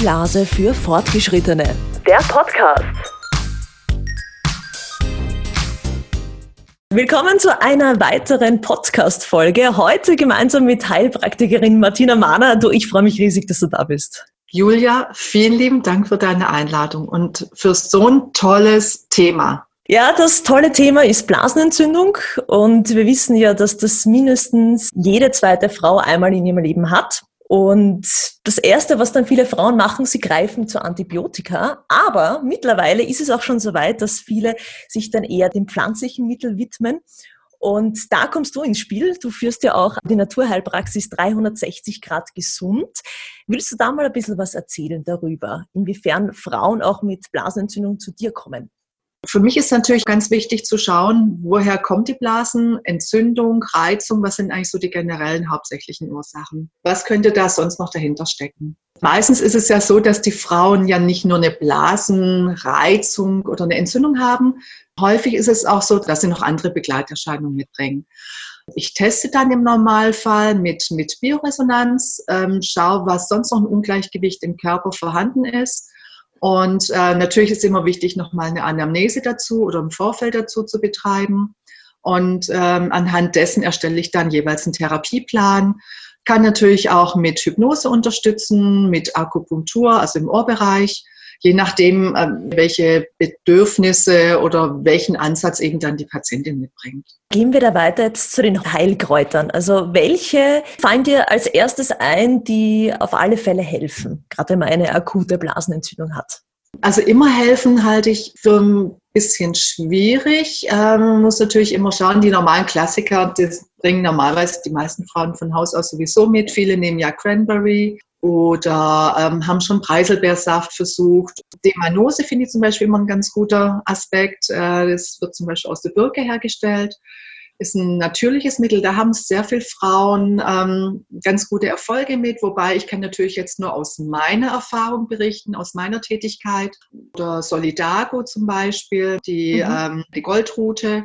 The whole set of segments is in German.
Blase für Fortgeschrittene. Der Podcast. Willkommen zu einer weiteren Podcast-Folge. Heute gemeinsam mit Heilpraktikerin Martina Mahner. Du, ich freue mich riesig, dass du da bist. Julia, vielen lieben Dank für deine Einladung und für so ein tolles Thema. Ja, das tolle Thema ist Blasenentzündung und wir wissen ja, dass das mindestens jede zweite Frau einmal in ihrem Leben hat. Und das Erste, was dann viele Frauen machen, sie greifen zu Antibiotika. Aber mittlerweile ist es auch schon so weit, dass viele sich dann eher dem pflanzlichen Mittel widmen. Und da kommst du ins Spiel. Du führst ja auch die Naturheilpraxis 360 Grad gesund. Willst du da mal ein bisschen was erzählen darüber, inwiefern Frauen auch mit Blasenentzündung zu dir kommen? Für mich ist natürlich ganz wichtig zu schauen, woher kommt die Blasenentzündung, Reizung, was sind eigentlich so die generellen hauptsächlichen Ursachen? Was könnte da sonst noch dahinter stecken? Meistens ist es ja so, dass die Frauen ja nicht nur eine Blasenreizung oder eine Entzündung haben. Häufig ist es auch so, dass sie noch andere Begleiterscheinungen mitbringen. Ich teste dann im Normalfall mit, mit Bioresonanz, ähm, schaue, was sonst noch ein Ungleichgewicht im Körper vorhanden ist und äh, natürlich ist immer wichtig, nochmal eine Anamnese dazu oder im Vorfeld dazu zu betreiben. Und ähm, anhand dessen erstelle ich dann jeweils einen Therapieplan. Kann natürlich auch mit Hypnose unterstützen, mit Akupunktur, also im Ohrbereich je nachdem, ähm, welche Bedürfnisse oder welchen Ansatz eben dann die Patientin mitbringt. Gehen wir da weiter jetzt zu den Heilkräutern. Also welche fallen dir als erstes ein, die auf alle Fälle helfen, gerade wenn man eine akute Blasenentzündung hat? Also immer helfen halte ich für ein bisschen schwierig. Ähm, man muss natürlich immer schauen, die normalen Klassiker, das bringen normalerweise die meisten Frauen von Haus aus sowieso mit. Viele nehmen ja Cranberry oder ähm, haben schon Preiselbeersaft versucht. Demanose finde ich zum Beispiel immer ein ganz guter Aspekt. Äh, das wird zum Beispiel aus der Birke hergestellt. Ist ein natürliches Mittel. Da haben sehr viele Frauen ähm, ganz gute Erfolge mit. Wobei ich kann natürlich jetzt nur aus meiner Erfahrung berichten, aus meiner Tätigkeit. Oder Solidago zum Beispiel, die, mhm. ähm, die Goldrute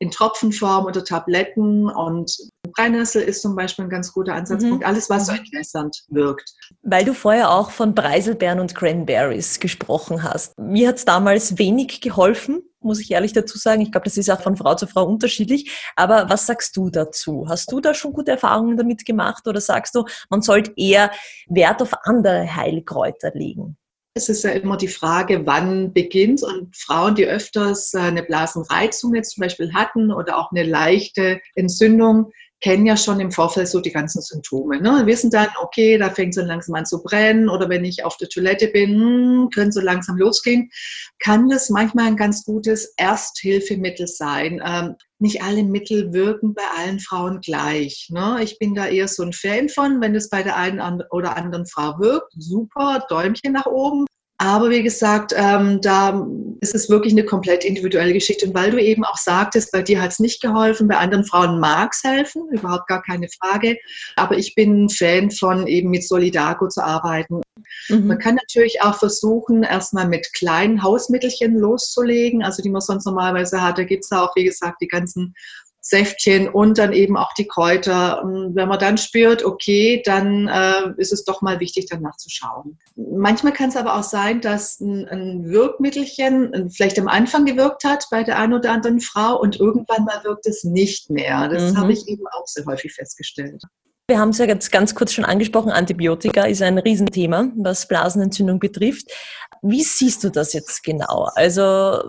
in Tropfenform oder Tabletten und Brennnessel ist zum Beispiel ein ganz guter Ansatzpunkt. Mhm. Alles, was so entwässernd wirkt. Weil du vorher auch von Preiselbeeren und Cranberries gesprochen hast. Mir hat es damals wenig geholfen, muss ich ehrlich dazu sagen. Ich glaube, das ist auch von Frau zu Frau unterschiedlich. Aber was sagst du dazu? Hast du da schon gute Erfahrungen damit gemacht oder sagst du, man sollte eher Wert auf andere Heilkräuter legen? Es ist ja immer die Frage, wann beginnt und Frauen, die öfters eine Blasenreizung jetzt zum Beispiel hatten oder auch eine leichte Entzündung, kennen ja schon im Vorfeld so die ganzen Symptome. Ne? Wissen dann, okay, da fängt so langsam an zu brennen oder wenn ich auf der Toilette bin, hm, können so langsam losgehen. Kann das manchmal ein ganz gutes Ersthilfemittel sein. Ähm, nicht alle Mittel wirken bei allen Frauen gleich. Ne? Ich bin da eher so ein Fan von, wenn es bei der einen oder anderen Frau wirkt, super, Däumchen nach oben. Aber wie gesagt, ähm, da ist es wirklich eine komplett individuelle Geschichte. Und weil du eben auch sagtest, bei dir hat es nicht geholfen, bei anderen Frauen mag es helfen, überhaupt gar keine Frage. Aber ich bin ein Fan von eben mit Solidago zu arbeiten. Mhm. Man kann natürlich auch versuchen, erstmal mit kleinen Hausmittelchen loszulegen, also die man sonst normalerweise hat. Da gibt es auch, wie gesagt, die ganzen Säftchen und dann eben auch die Kräuter. Und wenn man dann spürt, okay, dann äh, ist es doch mal wichtig, danach zu schauen. Manchmal kann es aber auch sein, dass ein, ein Wirkmittelchen vielleicht am Anfang gewirkt hat bei der einen oder anderen Frau und irgendwann mal wirkt es nicht mehr. Das mhm. habe ich eben auch sehr häufig festgestellt. Wir haben es ja jetzt ganz kurz schon angesprochen, Antibiotika ist ein Riesenthema, was Blasenentzündung betrifft. Wie siehst du das jetzt genau? Also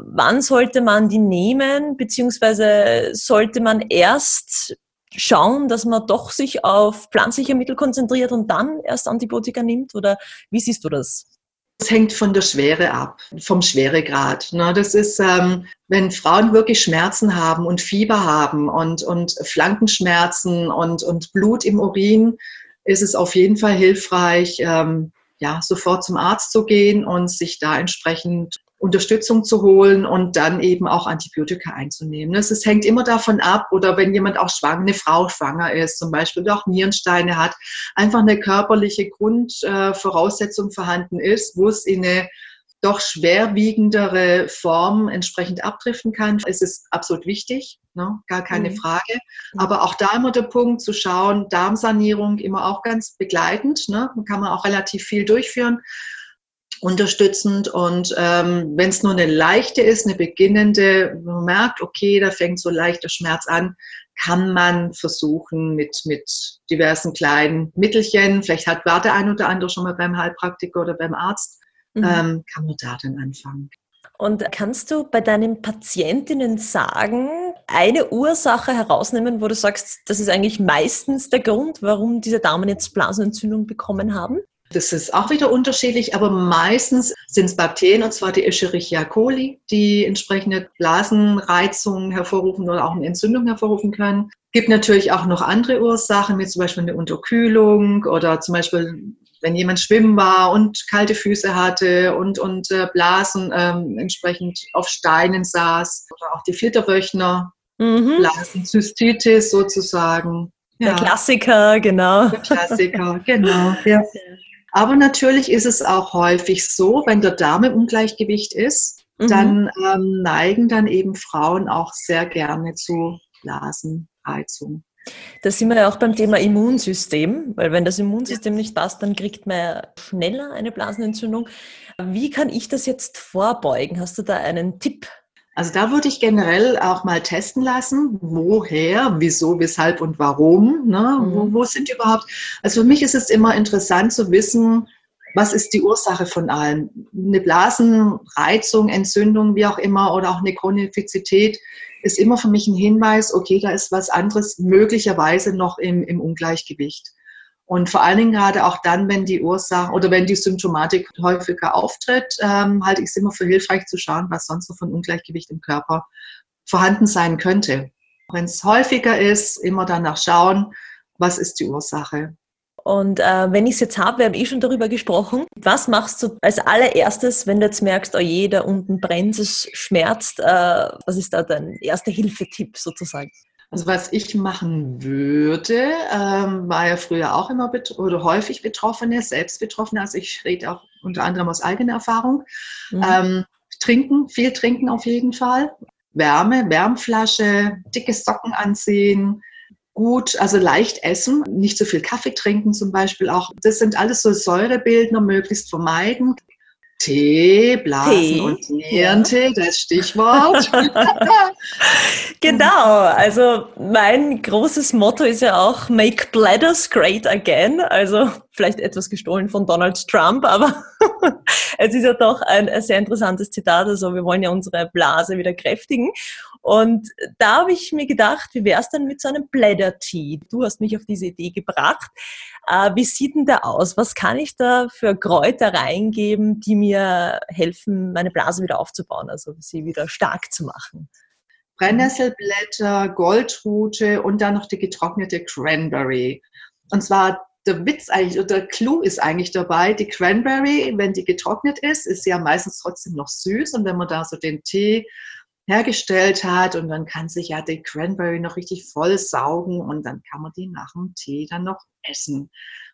wann sollte man die nehmen, beziehungsweise sollte man erst schauen, dass man doch sich auf pflanzliche Mittel konzentriert und dann erst Antibiotika nimmt? Oder wie siehst du das? Es hängt von der Schwere ab, vom Schweregrad. Ne? Das ist, ähm, wenn Frauen wirklich Schmerzen haben und Fieber haben und, und Flankenschmerzen und, und Blut im Urin, ist es auf jeden Fall hilfreich, ähm, ja, sofort zum Arzt zu gehen und sich da entsprechend Unterstützung zu holen und dann eben auch Antibiotika einzunehmen. Es hängt immer davon ab, oder wenn jemand auch schwanger, eine Frau schwanger ist, zum Beispiel, oder auch Nierensteine hat, einfach eine körperliche Grundvoraussetzung vorhanden ist, wo es in eine doch schwerwiegendere Form entsprechend abdriften kann, ist es absolut wichtig, ne? gar keine mhm. Frage. Aber auch da immer der Punkt zu schauen, Darmsanierung immer auch ganz begleitend, ne? kann man auch relativ viel durchführen. unterstützend. Und ähm, wenn es nur eine leichte ist, eine beginnende, man merkt, okay, da fängt so leichter Schmerz an, kann man versuchen mit, mit diversen kleinen Mittelchen, vielleicht hat war der ein oder andere schon mal beim Heilpraktiker oder beim Arzt, mhm. ähm, kann man da dann anfangen. Und kannst du bei deinen Patientinnen sagen, eine Ursache herausnehmen, wo du sagst, das ist eigentlich meistens der Grund, warum diese Damen jetzt Blasenentzündung bekommen haben? Das ist auch wieder unterschiedlich, aber meistens sind es Bakterien, und zwar die Escherichia coli, die entsprechende Blasenreizungen hervorrufen oder auch eine Entzündung hervorrufen können. Es gibt natürlich auch noch andere Ursachen, wie zum Beispiel eine Unterkühlung oder zum Beispiel, wenn jemand schwimmen war und kalte Füße hatte und, und äh, Blasen ähm, entsprechend auf Steinen saß oder auch die Filterwöchner, mhm. Blasenzystitis sozusagen. Ja. Der Klassiker, genau. Der Klassiker, genau. Ja. Aber natürlich ist es auch häufig so, wenn der Darm im Ungleichgewicht ist, mhm. dann ähm, neigen dann eben Frauen auch sehr gerne zu Blasenreizung. Da sind wir ja auch beim Thema Immunsystem, weil wenn das Immunsystem nicht passt, dann kriegt man ja schneller eine Blasenentzündung. Wie kann ich das jetzt vorbeugen? Hast du da einen Tipp? Also da würde ich generell auch mal testen lassen, woher, wieso, weshalb und warum. Ne? Mhm. Wo, wo sind die überhaupt? Also für mich ist es immer interessant zu wissen, was ist die Ursache von allem? Eine Blasenreizung, Entzündung, wie auch immer, oder auch eine Chronifizität ist immer für mich ein Hinweis, okay, da ist was anderes möglicherweise noch im, im Ungleichgewicht. Und vor allen Dingen gerade auch dann, wenn die Ursache oder wenn die Symptomatik häufiger auftritt, ähm, halte ich es immer für hilfreich zu schauen, was sonst so von Ungleichgewicht im Körper vorhanden sein könnte. Wenn es häufiger ist, immer danach schauen, was ist die Ursache. Und äh, wenn ich es jetzt habe, wir haben eh schon darüber gesprochen, was machst du als allererstes, wenn du jetzt merkst, oh je, da unten brennt, es schmerzt, äh, was ist da dein erster Hilfetipp sozusagen? Also was ich machen würde, ähm, war ja früher auch immer oder häufig Betroffene, selbst Betroffene. Also ich rede auch unter anderem aus eigener Erfahrung. Mhm. Ähm, trinken, viel trinken auf jeden Fall. Wärme, Wärmflasche, dicke Socken anziehen, gut, also leicht essen, nicht zu so viel Kaffee trinken zum Beispiel auch. Das sind alles so Säurebildner, möglichst vermeiden. Tee, Blasen Tee. und Nierentee, ja. das Stichwort. genau, also mein großes Motto ist ja auch Make Bladders Great Again. Also vielleicht etwas gestohlen von Donald Trump, aber es ist ja doch ein, ein sehr interessantes Zitat. Also wir wollen ja unsere Blase wieder kräftigen. Und da habe ich mir gedacht, wie wäre es denn mit so einem Bladder Tea? Du hast mich auf diese Idee gebracht. Äh, wie sieht denn der aus? Was kann ich da für Kräuter reingeben, die mir helfen, meine Blase wieder aufzubauen, also sie wieder stark zu machen? Brennnesselblätter, Goldrute und dann noch die getrocknete Cranberry. Und zwar der Witz eigentlich, oder der Clou ist eigentlich dabei, die Cranberry, wenn die getrocknet ist, ist sie ja meistens trotzdem noch süß. Und wenn man da so den Tee hergestellt hat und dann kann sich ja die Cranberry noch richtig voll saugen und dann kann man die nach dem Tee dann noch essen.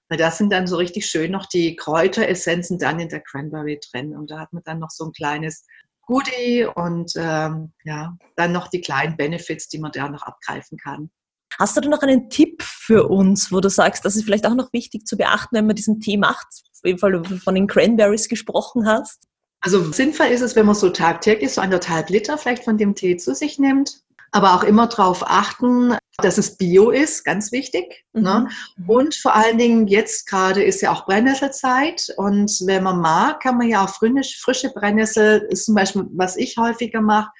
Weil da sind dann so richtig schön noch die Kräuteressenzen dann in der Cranberry drin und da hat man dann noch so ein kleines Goodie und ähm, ja, dann noch die kleinen Benefits, die man da noch abgreifen kann. Hast du da noch einen Tipp für uns, wo du sagst, das ist vielleicht auch noch wichtig zu beachten, wenn man diesen Tee macht, weil du von den Cranberries gesprochen hast? Also sinnvoll ist es, wenn man so tagtäglich so anderthalb Liter vielleicht von dem Tee zu sich nimmt. Aber auch immer darauf achten, dass es Bio ist, ganz wichtig. Mhm. Ne? Mhm. Und vor allen Dingen jetzt gerade ist ja auch Brennnesselzeit. Und wenn man mag, kann man ja auch frische, frische Brennnessel, ist zum Beispiel, was ich häufiger mache,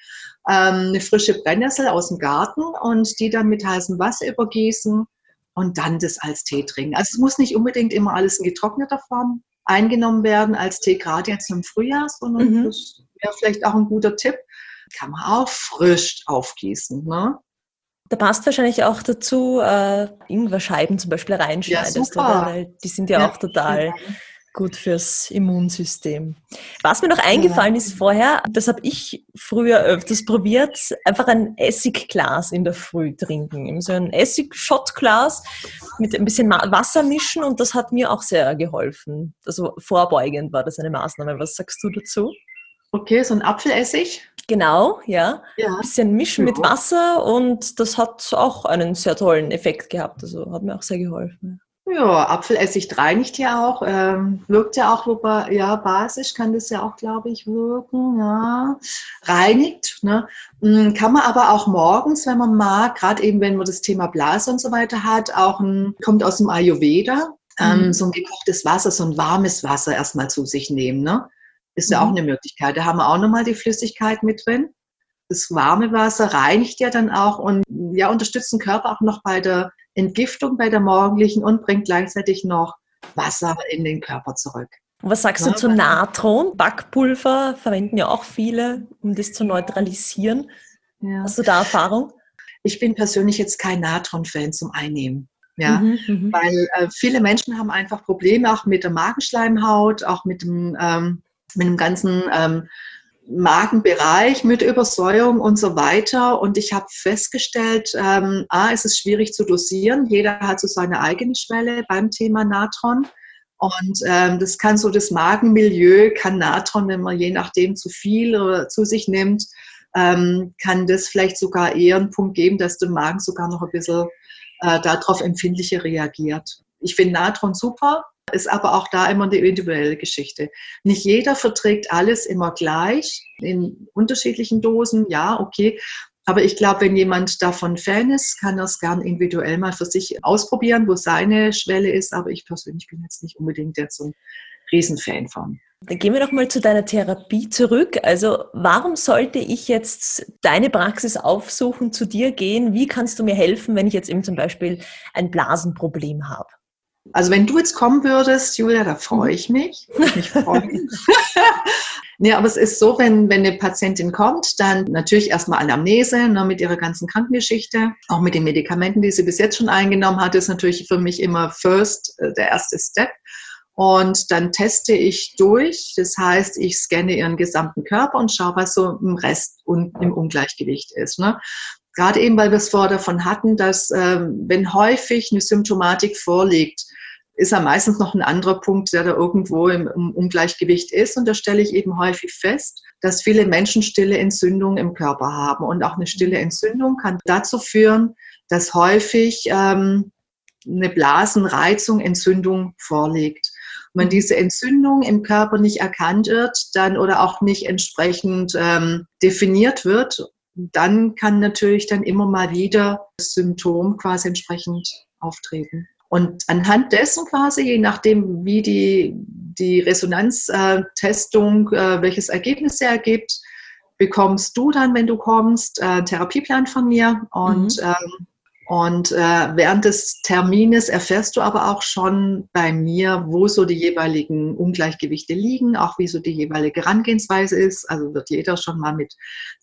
ähm, eine frische Brennnessel aus dem Garten und die dann mit heißem Wasser übergießen und dann das als Tee trinken. Also es muss nicht unbedingt immer alles in getrockneter Form eingenommen werden als Tee, gerade jetzt im Frühjahr, sondern mhm. das wäre vielleicht auch ein guter Tipp. Kann man auch frisch aufgießen. Ne? Da passt wahrscheinlich auch dazu, äh, Ingwerscheiben zum Beispiel reinschneidest, ja, oder? Weil die sind ja, ja auch total ja gut fürs Immunsystem. Was mir noch eingefallen ist vorher, das habe ich früher öfters probiert, einfach ein Essigglas in der Früh trinken. So ein Essig-Shotglas mit ein bisschen Wasser mischen und das hat mir auch sehr geholfen. Also vorbeugend war das eine Maßnahme. Was sagst du dazu? Okay, so ein Apfelessig? Genau, ja. ja. Ein bisschen mischen mit Wasser und das hat auch einen sehr tollen Effekt gehabt. Also hat mir auch sehr geholfen. Ja, Apfelessig reinigt ja auch, ähm, wirkt ja auch, wobei, ja, basisch kann das ja auch, glaube ich, wirken, ja, reinigt, ne? Hm, kann man aber auch morgens, wenn man mag, gerade eben, wenn man das Thema Blase und so weiter hat, auch ein, kommt aus dem Ayurveda, ähm, mhm. so ein gekochtes Wasser, so ein warmes Wasser erstmal zu sich nehmen, ne? Ist ja mhm. auch eine Möglichkeit. Da haben wir auch nochmal die Flüssigkeit mit drin. Das warme Wasser reinigt ja dann auch und ja, unterstützt den Körper auch noch bei der Entgiftung bei der morgendlichen und bringt gleichzeitig noch Wasser in den Körper zurück. Was sagst du zu Natron? Backpulver verwenden ja auch viele, um das zu neutralisieren. Ja. Hast du da Erfahrung? Ich bin persönlich jetzt kein Natron-Fan zum Einnehmen. Ja, mhm, mhm, weil äh, viele Menschen haben einfach Probleme auch mit der Magenschleimhaut, auch mit dem, ähm, mit dem ganzen ähm, Magenbereich mit Übersäuerung und so weiter. Und ich habe festgestellt, ähm, A, es ist schwierig zu dosieren. Jeder hat so seine eigene Schwelle beim Thema Natron. Und ähm, das kann so das Magenmilieu, kann Natron, wenn man je nachdem zu viel oder zu sich nimmt, ähm, kann das vielleicht sogar eher einen Punkt geben, dass der Magen sogar noch ein bisschen äh, darauf empfindlicher reagiert. Ich finde Natron super, ist aber auch da immer eine individuelle Geschichte. Nicht jeder verträgt alles immer gleich in unterschiedlichen Dosen, ja, okay. Aber ich glaube, wenn jemand davon Fan ist, kann er es gern individuell mal für sich ausprobieren, wo seine Schwelle ist. Aber ich persönlich bin jetzt nicht unbedingt jetzt so ein Riesenfan von. Dann gehen wir doch mal zu deiner Therapie zurück. Also warum sollte ich jetzt deine Praxis aufsuchen, zu dir gehen? Wie kannst du mir helfen, wenn ich jetzt eben zum Beispiel ein Blasenproblem habe? Also wenn du jetzt kommen würdest, Julia, da freue ich mich. Ich mich freuen. nee, aber es ist so, wenn, wenn eine Patientin kommt, dann natürlich erstmal Anamnese ne, mit ihrer ganzen Krankengeschichte, auch mit den Medikamenten, die sie bis jetzt schon eingenommen hat, ist natürlich für mich immer first äh, der erste Step. Und dann teste ich durch. Das heißt, ich scanne ihren gesamten Körper und schaue, was so im Rest und im Ungleichgewicht ist. Ne? Gerade eben, weil wir es vorher davon hatten, dass ähm, wenn häufig eine Symptomatik vorliegt, ist ja meistens noch ein anderer Punkt, der da irgendwo im, Ungleichgewicht ist. Und da stelle ich eben häufig fest, dass viele Menschen stille Entzündungen im Körper haben. Und auch eine stille Entzündung kann dazu führen, dass häufig ähm, eine Blasenreizung, Entzündung vorliegt. Und wenn diese Entzündung im Körper nicht erkannt wird, dann oder auch nicht entsprechend ähm, definiert wird, dann kann natürlich dann immer mal wieder das Symptom quasi entsprechend auftreten. Und anhand dessen quasi, je nachdem, wie die, die Resonanztestung, äh, welches Ergebnis sie ergibt, bekommst du dann, wenn du kommst, äh, einen Therapieplan von mir und mhm. ähm, und äh, während des Termines erfährst du aber auch schon bei mir, wo so die jeweiligen Ungleichgewichte liegen, auch wie so die jeweilige Herangehensweise ist. Also wird jeder schon mal mit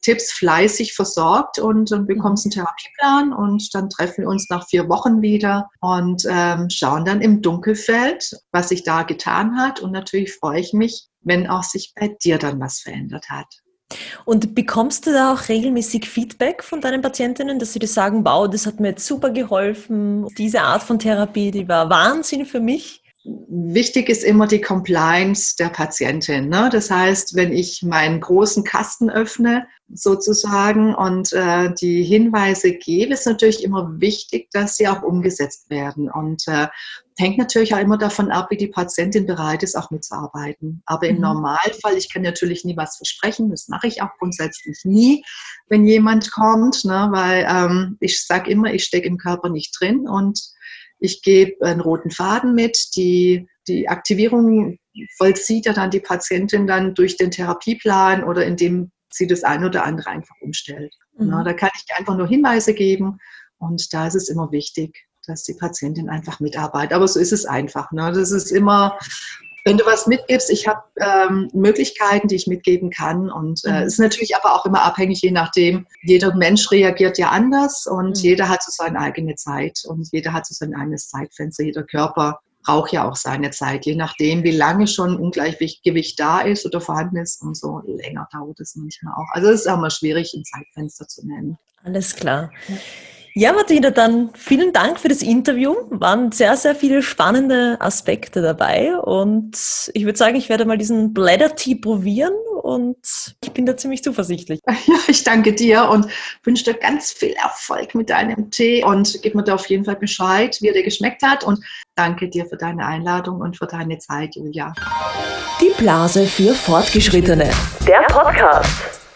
Tipps fleißig versorgt und, und bekommst einen Therapieplan und dann treffen wir uns nach vier Wochen wieder und ähm, schauen dann im Dunkelfeld, was sich da getan hat. Und natürlich freue ich mich, wenn auch sich bei dir dann was verändert hat. Und bekommst du da auch regelmäßig Feedback von deinen Patientinnen, dass sie dir sagen, wow, das hat mir jetzt super geholfen, diese Art von Therapie, die war Wahnsinn für mich? Wichtig ist immer die Compliance der Patientin. Ne? Das heißt, wenn ich meinen großen Kasten öffne, sozusagen, und äh, die Hinweise gebe, ist natürlich immer wichtig, dass sie auch umgesetzt werden. Und äh, hängt natürlich auch immer davon ab, wie die Patientin bereit ist, auch mitzuarbeiten. Aber im mhm. Normalfall, ich kann natürlich nie was versprechen, das mache ich auch grundsätzlich nie, wenn jemand kommt, ne? weil ähm, ich sage immer, ich stecke im Körper nicht drin und ich gebe einen roten Faden mit. Die, die Aktivierung vollzieht ja dann die Patientin dann durch den Therapieplan oder indem sie das eine oder andere einfach umstellt. Mhm. Na, da kann ich einfach nur Hinweise geben und da ist es immer wichtig, dass die Patientin einfach mitarbeitet. Aber so ist es einfach. Ne? Das ist immer, wenn du was mitgibst, ich habe ähm, Möglichkeiten, die ich mitgeben kann. Und es äh, mhm. ist natürlich aber auch immer abhängig, je nachdem, jeder Mensch reagiert ja anders und mhm. jeder hat so seine eigene Zeit und jeder hat so sein eigenes Zeitfenster. Jeder Körper braucht ja auch seine Zeit, je nachdem, wie lange schon Ungleichgewicht da ist oder vorhanden ist, umso länger dauert es manchmal auch. Also es ist auch mal schwierig, ein Zeitfenster zu nennen. Alles klar. Ja, Martina, dann vielen Dank für das Interview. Waren sehr, sehr viele spannende Aspekte dabei und ich würde sagen, ich werde mal diesen Bladder Tea probieren und ich bin da ziemlich zuversichtlich. Ja, ich danke dir und wünsche dir ganz viel Erfolg mit deinem Tee und gib mir da auf jeden Fall Bescheid, wie er dir geschmeckt hat und danke dir für deine Einladung und für deine Zeit, Julia. Die Blase für Fortgeschrittene. Der Podcast.